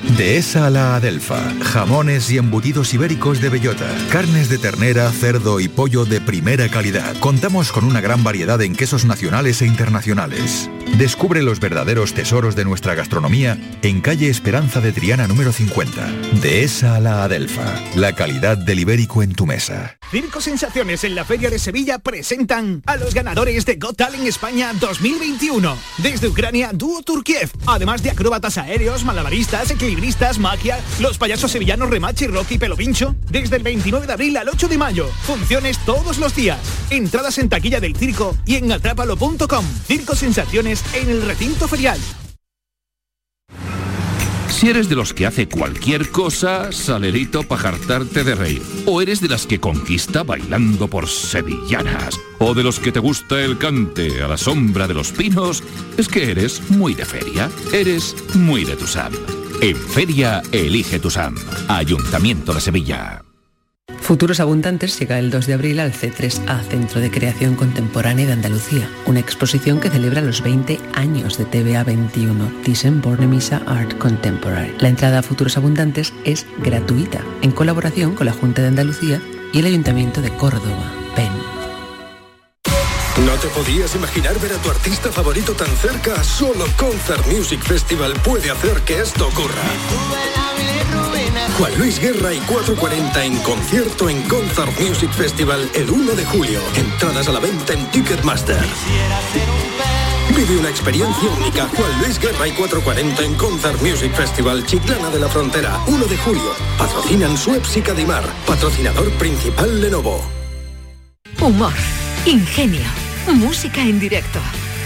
Speaker 9: Dehesa a la Adelfa. Jamones y embutidos ibéricos de bellota. Carnes de ternera, cerdo y pollo de primera calidad. Contamos con una gran variedad en quesos nacionales e internacionales.
Speaker 15: Descubre los verdaderos tesoros de nuestra gastronomía en calle Esperanza de Triana número 50. De esa a la Adelfa, la calidad del ibérico en tu mesa.
Speaker 16: Circo Sensaciones en la Feria de Sevilla presentan a los ganadores de Got Talent España 2021. Desde Ucrania, dúo Turkiev. Además de acróbatas aéreos, malabaristas, equilibristas, magia, los payasos sevillanos Remache, Rocky y Pelo Pincho. Desde el 29 de abril al 8 de mayo. Funciones todos los días. Entradas en taquilla del circo y en atrápalo.com. Circo Sensaciones en el recinto ferial.
Speaker 17: Si eres de los que hace cualquier cosa, salerito para jartarte de reír. O eres de las que conquista bailando por sevillanas. O de los que te gusta el cante a la sombra de los pinos, es que eres muy de feria. Eres muy de Tusam. En feria, elige Tusam. Ayuntamiento de Sevilla.
Speaker 18: Futuros Abundantes llega el 2 de abril al C3A, Centro de Creación Contemporánea de Andalucía, una exposición que celebra los 20 años de TVA 21, Thyssen Bornemisza Art Contemporary. La entrada a Futuros Abundantes es gratuita, en colaboración con la Junta de Andalucía y el Ayuntamiento de Córdoba, PEN.
Speaker 19: ¿No te podías imaginar ver a tu artista favorito tan cerca? Solo Concert Music Festival puede hacer que esto ocurra. Juan Luis Guerra y 440 en concierto en Concert Music Festival el 1 de julio. Entradas a la venta en Ticketmaster. Vive una experiencia única. Juan Luis Guerra y 440 en Concert Music Festival Chiclana de la Frontera, 1 de julio. Patrocinan Suez y Cadimar. Patrocinador principal Lenovo.
Speaker 1: Humor, ingenio, música en directo,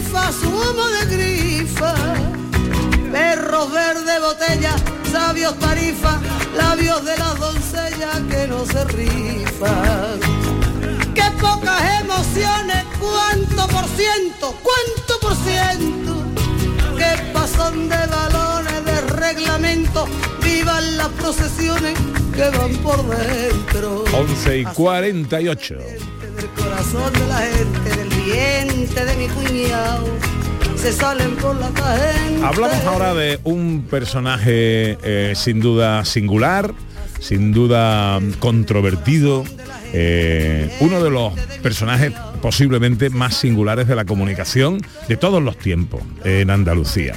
Speaker 7: Grifa, zumo de grifa. Perros verde botella, sabios tarifa, labios de las doncellas que no se rifan. Qué pocas emociones, cuánto por ciento, cuánto por ciento. Qué pasón de balones, de reglamento, vivan las procesiones que van por dentro.
Speaker 3: 11 y 48.
Speaker 7: del corazón de la gente, del se salen por la.
Speaker 3: Hablamos ahora de un personaje eh, sin duda singular, sin duda controvertido, eh, uno de los personajes posiblemente más singulares de la comunicación de todos los tiempos en Andalucía.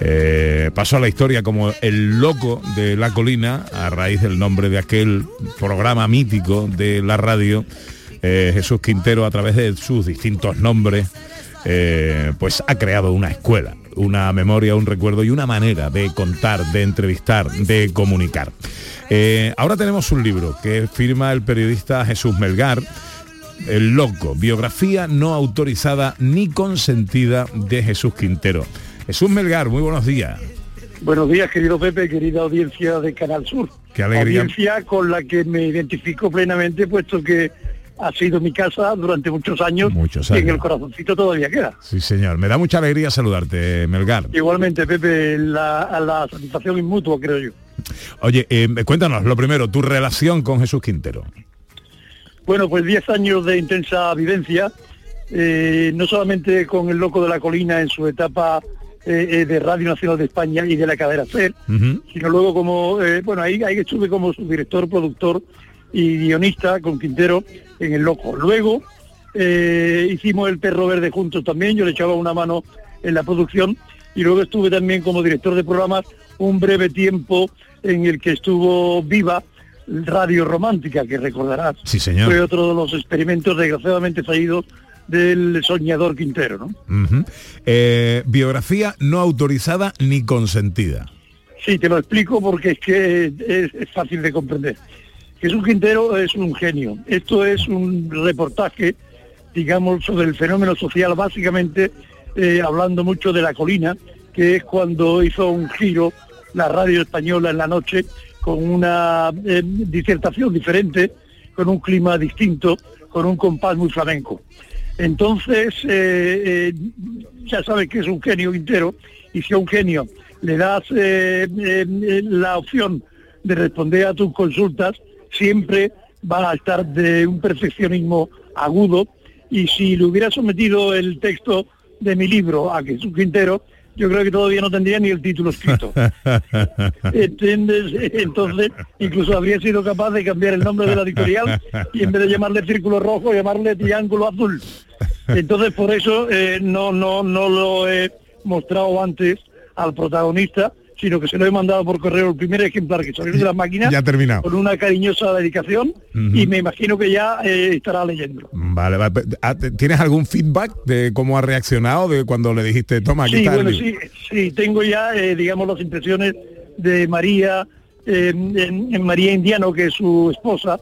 Speaker 3: Eh, pasó a la historia como el loco de la colina a raíz del nombre de aquel programa mítico de la radio. Eh, Jesús Quintero a través de sus distintos nombres eh, pues ha creado una escuela una memoria, un recuerdo y una manera de contar, de entrevistar, de comunicar. Eh, ahora tenemos un libro que firma el periodista Jesús Melgar, El Loco, biografía no autorizada ni consentida de Jesús Quintero. Jesús Melgar, muy buenos días.
Speaker 20: Buenos días, querido Pepe, querida audiencia de Canal Sur.
Speaker 3: Qué alegría.
Speaker 20: Audiencia con la que me identifico plenamente, puesto que ha sido mi casa durante muchos años,
Speaker 3: Muchos
Speaker 20: y en
Speaker 3: años.
Speaker 20: el corazoncito todavía queda.
Speaker 3: Sí, señor. Me da mucha alegría saludarte, Melgar.
Speaker 20: Igualmente, Pepe, la, a la satisfacción inmutua, creo yo.
Speaker 3: Oye, eh, cuéntanos, lo primero, tu relación con Jesús Quintero.
Speaker 20: Bueno, pues 10 años de intensa vivencia, eh, no solamente con el Loco de la Colina en su etapa eh, de Radio Nacional de España y de la cadena SER, sino luego como, bueno, ahí, ahí estuve como su director, productor y guionista con Quintero en El Loco. Luego eh, hicimos El Perro Verde juntos también, yo le echaba una mano en la producción y luego estuve también como director de programas un breve tiempo en el que estuvo viva Radio Romántica, que recordarás.
Speaker 3: Sí, señor.
Speaker 20: Fue otro de los experimentos desgraciadamente fallidos del soñador Quintero, ¿no?
Speaker 3: Eh, biografía no autorizada ni consentida.
Speaker 20: Sí, te lo explico porque es que es, es fácil de comprender. Jesús Quintero es un genio. Esto es un reportaje, digamos, sobre el fenómeno social, básicamente eh, hablando mucho de la colina, que es cuando hizo un giro la radio española en la noche con una eh, disertación diferente, con un clima distinto, con un compás muy flamenco. Entonces, eh, ya sabes que es un genio Quintero, y si a un genio le das la opción de responder a tus consultas, siempre va a estar de un perfeccionismo agudo, y si le hubiera sometido el texto de mi libro a Jesús Quintero, yo creo que todavía no tendría ni el título escrito. [laughs] ¿Entiendes? Entonces, incluso habría sido capaz de cambiar el nombre de la editorial y en vez de llamarle Círculo Rojo, llamarle Triángulo Azul. Entonces, por eso eh, no, no, no lo he mostrado antes al protagonista, sino que se lo he mandado por correo el primer ejemplar que salió de
Speaker 3: Ya ha terminado.
Speaker 20: con una cariñosa dedicación y me imagino que ya eh, estará leyendo.
Speaker 3: Vale, vale. Ah, ¿Tienes algún feedback de cómo ha reaccionado de cuando le dijiste, toma, aquí
Speaker 20: Sí,
Speaker 3: está
Speaker 20: bueno,
Speaker 3: libro"?
Speaker 20: sí, sí, tengo ya, eh, digamos, las impresiones de María, eh, en, en María Indiano, que es su esposa,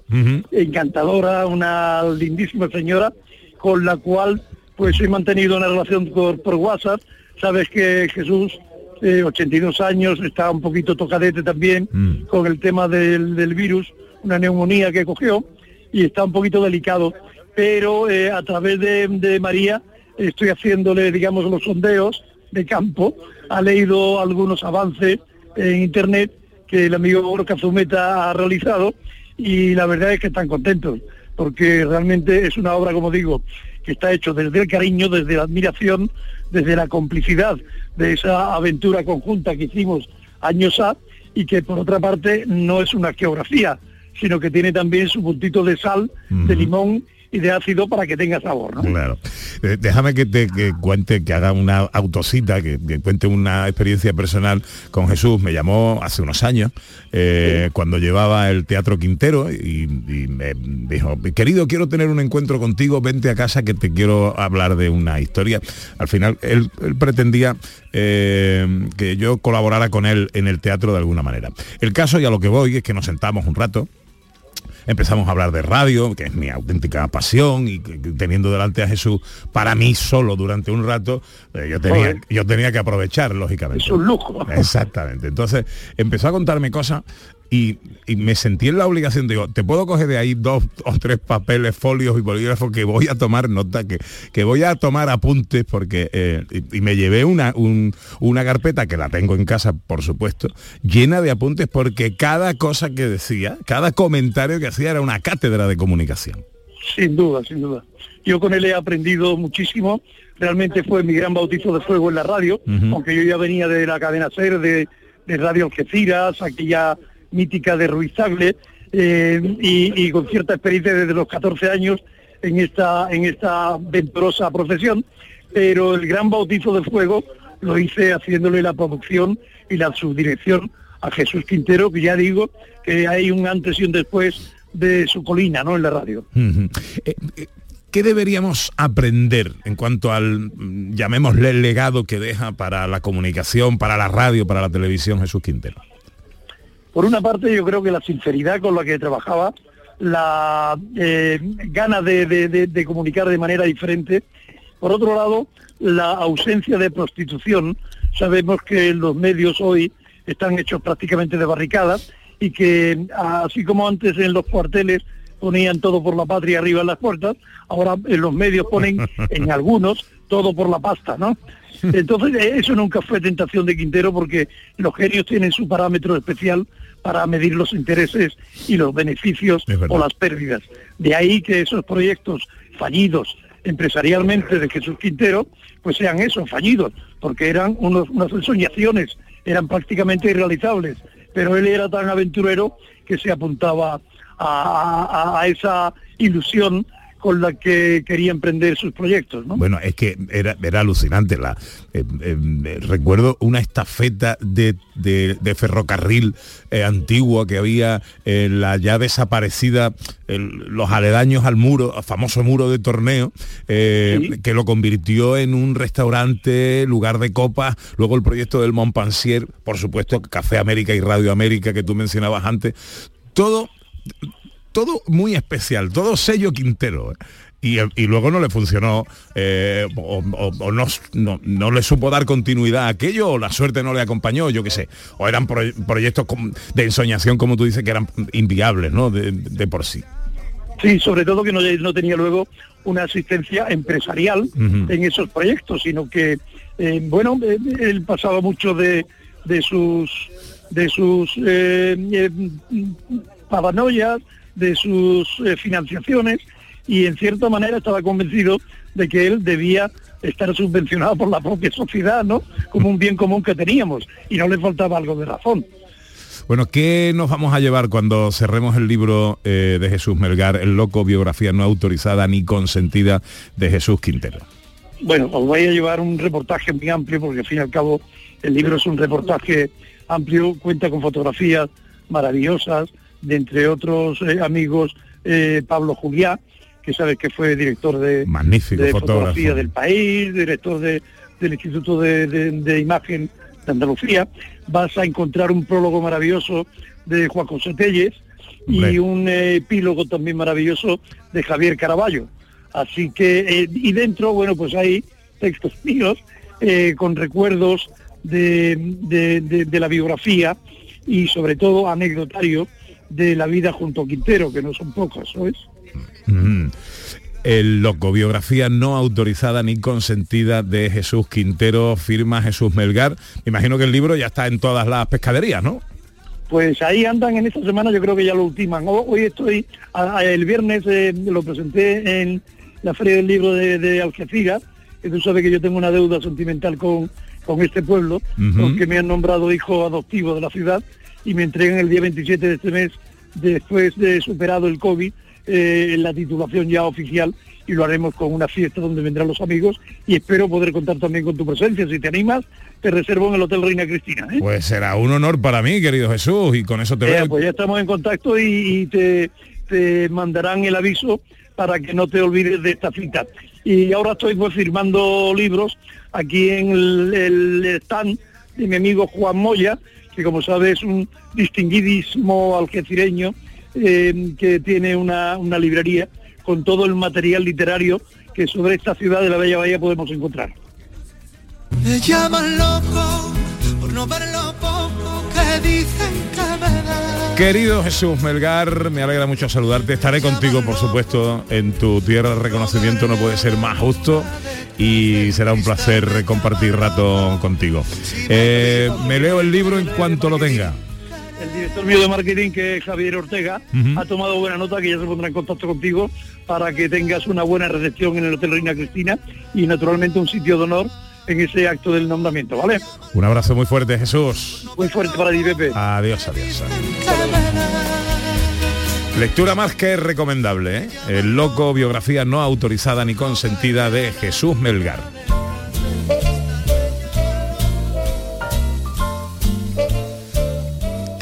Speaker 20: encantadora, una lindísima señora, con la cual pues he mantenido una relación por, por WhatsApp. Sabes que Jesús, eh, 82 años, está un poquito tocadete también con el tema del, del virus, una neumonía que cogió y está un poquito delicado. Pero eh, a través de, de María estoy haciéndole, digamos, los sondeos de campo. Ha leído algunos avances en internet que el amigo Borja Zumeta ha realizado y la verdad es que están contentos porque realmente es una obra, como digo, que está hecho desde el cariño, desde la admiración, desde la complicidad de esa aventura conjunta que hicimos años A y que por otra parte no es una geografía, sino que tiene también su puntito de sal, de limón y de ácido para que tenga sabor, ¿no?
Speaker 3: Claro. Eh, déjame que te que cuente, que haga una autocita, que, que cuente una experiencia personal con Jesús. Me llamó hace unos años, eh, cuando llevaba el Teatro Quintero, y, y me dijo, querido, quiero tener un encuentro contigo, vente a casa que te quiero hablar de una historia. Al final, él, él pretendía eh, que yo colaborara con él en el teatro de alguna manera. El caso, y a lo que voy, es que nos sentamos un rato, empezamos a hablar de radio, que es mi auténtica pasión, y teniendo delante a Jesús para mí solo durante un rato, eh, yo, tenía, yo tenía que aprovechar, lógicamente.
Speaker 20: Es un lujo.
Speaker 3: Exactamente. Entonces empezó a contarme cosas y, y me sentí en la obligación, digo, te puedo coger de ahí dos o tres papeles, folios y bolígrafos que voy a tomar nota, que, que voy a tomar apuntes porque eh, y, y me llevé una, un- una carpeta que la tengo en casa, por supuesto, llena de apuntes porque cada cosa que decía, cada comentario que hacía era una cátedra de comunicación.
Speaker 20: Sin duda, sin duda. Yo con él he aprendido muchísimo. Realmente fue mi gran bautizo de fuego en la radio,
Speaker 3: Ujú.
Speaker 20: aunque yo ya venía de la cadena SER, de, de Radio Algeciras, aquella mítica de Ruiz Tagle, eh, y, con cierta experiencia desde los 14 años en esta, en esta venturosa profesión. Pero el gran bautizo de fuego lo hice haciéndole la producción y la subdirección a Jesús Quintero, que ya digo que hay un antes y un después de su colina, ¿no? En la radio.
Speaker 3: Eh, eh, ¿qué deberíamos aprender en cuanto al, mm, llamémosle, legado que deja para la comunicación, para la radio, para la televisión Jesús Quintero?
Speaker 20: Por una parte, yo creo que la sinceridad con la que trabajaba, la eh, ganas de, de- de- de comunicar de manera diferente. Por otro lado, la ausencia de prostitución. Sabemos que los medios hoy están hechos prácticamente de barricadas y que así como antes en los cuarteles ponían todo por la patria arriba en las puertas, ahora en los medios ponen [laughs] en algunos todo por la pasta, ¿no? Entonces eh, eso nunca fue tentación de Quintero porque los genios tienen su parámetro especial para medir los intereses y los beneficios o las pérdidas. De ahí que esos proyectos fallidos empresarialmente de Jesús Quintero, pues sean esos, fallidos, porque eran unos, unas ensoñaciones, eran prácticamente irrealizables, pero él era tan aventurero que se apuntaba a, a- a esa ilusión con la que quería emprender sus proyectos, ¿no?
Speaker 3: Bueno, es que era, era alucinante. La, eh, eh, recuerdo una estafeta de, de- de ferrocarril eh, antigua que había en la ya desaparecida, el- los aledaños al muro, al famoso muro de torneo, eh, que lo convirtió en un restaurante, lugar de copas, luego el proyecto del Montpensier, por supuesto, Café América y Radio América que tú mencionabas antes. Todo todo muy especial, todo sello Quintero. Y, y luego no le funcionó eh, o, o- o no, no, no le supo dar continuidad a aquello o la suerte no le acompañó, yo qué sé. O eran proye- proyectos de ensoñación, como tú dices, que eran inviables, ¿no? De, de por sí.
Speaker 20: Sí, sobre todo que no, no tenía luego una asistencia empresarial en esos proyectos, sino que, eh, bueno, eh, él pasaba mucho de, de sus de sus eh, eh, paranoias, de sus eh, financiaciones, y en cierta manera estaba convencido de que él debía estar subvencionado por la propia sociedad, ¿no? Como un bien común que teníamos, y no le faltaba algo de razón.
Speaker 3: Bueno, ¿qué nos vamos a llevar cuando cerremos el libro eh, de Jesús Melgar, El Loco, biografía no autorizada ni consentida de Jesús Quintero?
Speaker 20: Bueno, os voy a llevar un reportaje muy amplio porque al fin y al cabo el libro es un reportaje amplio, cuenta con fotografías maravillosas de entre otros eh, amigos eh, Pablo Juliá, que sabes que fue director de,
Speaker 3: Magnífico
Speaker 20: de
Speaker 3: fotógrafo.
Speaker 20: fotografía del país, director de- del Instituto de, de- Imagen de Andalucía. Vas a encontrar un prólogo maravilloso de Juan José Telles y un epílogo también maravilloso de Javier Caraballo. Así que, eh, y dentro, bueno, pues hay textos míos con recuerdos de, de- de- de la biografía y sobre todo anecdotario de la vida junto a Quintero, que no son pocas, ¿sabes?
Speaker 3: Mm. El loco, biografía no autorizada ni consentida de Jesús Quintero, firma Jesús Melgar. Me imagino que el libro ya está en todas las pescaderías, ¿no?
Speaker 20: Pues ahí andan en esta semana, yo creo que ya lo ultiman. Ho- Hoy estoy, el viernes eh, lo presenté en la Feria del Libro de, de Algeciras, que tú sabes que yo tengo una deuda sentimental con, con este pueblo, porque me han nombrado hijo adoptivo de la ciudad y me entregan el día 27 de este mes, después de superado el COVID, eh, la titulación ya oficial y lo haremos con una fiesta donde vendrán los amigos y espero poder contar también con tu presencia. Si te animas, te reservo en el Hotel Reina Cristina. ¿eh?
Speaker 3: Pues será un honor para mí, querido Jesús, y con eso te
Speaker 20: Eh,
Speaker 3: veo.
Speaker 20: pues ya estamos en contacto y, y te, te mandarán el aviso para que no te olvides de esta cita. Y ahora estoy pues firmando libros aquí en el, el stand de mi amigo Juan Moya, que como sabes es un distinguidísimo algecireño eh, que tiene una, una librería con todo el material literario que sobre esta ciudad de la Bella Bahía podemos encontrar.
Speaker 7: Poco que dicen que me da.
Speaker 3: Querido Jesús Melgar, me alegra mucho saludarte. Estaré contigo, por supuesto, en tu tierra de reconocimiento, no puede ser más justo y será un placer compartir rato contigo. Eh, me leo el libro en cuanto lo tenga.
Speaker 20: El director mío de marketing, que es Javier Ortega, ha tomado buena nota que ya se pondrá en contacto contigo para que tengas una buena recepción en el Hotel Reina Cristina y naturalmente un sitio de honor en ese acto del nombramiento, ¿vale?
Speaker 3: Un abrazo muy fuerte, Jesús.
Speaker 20: Muy fuerte para ti, Pepe.
Speaker 3: Adiós, adiós. Lectura más que recomendable, ¿eh? El loco, biografía no autorizada ni consentida de Jesús Melgar.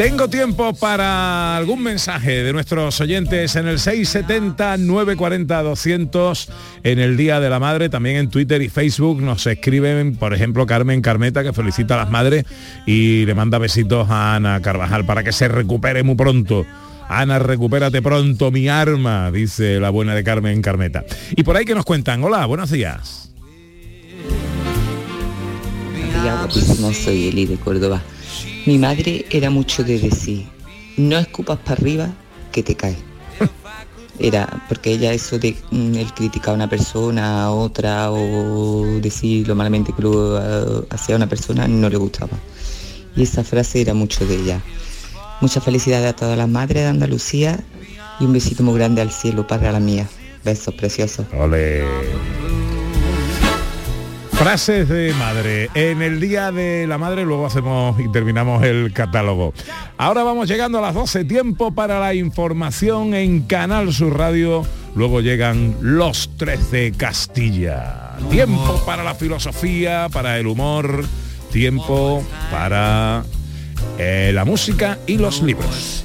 Speaker 3: Tengo tiempo para algún mensaje de nuestros oyentes en el 670-940-200 en el Día de la Madre, también en Twitter y Facebook nos escriben, por ejemplo, Carmen Carmeta, que felicita a las madres y le manda besitos a Ana Carvajal para que se recupere muy pronto. Ana, recupérate pronto mi arma, dice la buena de Carmen Carmeta. Y por ahí que nos cuentan, hola, buenos días.
Speaker 21: Buenos soy de Córdoba. Mi madre era mucho de decir, no escupas para arriba que te caes. [laughs] Era porque ella eso de mm, el criticar a una persona, a otra o decir lo malamente que lo eh, hacía una persona no le gustaba. Y esa frase era mucho de ella. Mucha felicidad a todas las madres de Andalucía y un besito muy grande al cielo para la mía. Besos preciosos.
Speaker 3: Ole. Frases de madre. En el Día de la Madre luego hacemos y terminamos el catálogo. Ahora vamos llegando a las 12, tiempo para la información en Canal Sur Radio. Luego llegan los 13 Castilla. Tiempo para la filosofía, para el humor, tiempo para eh, la música y los libros.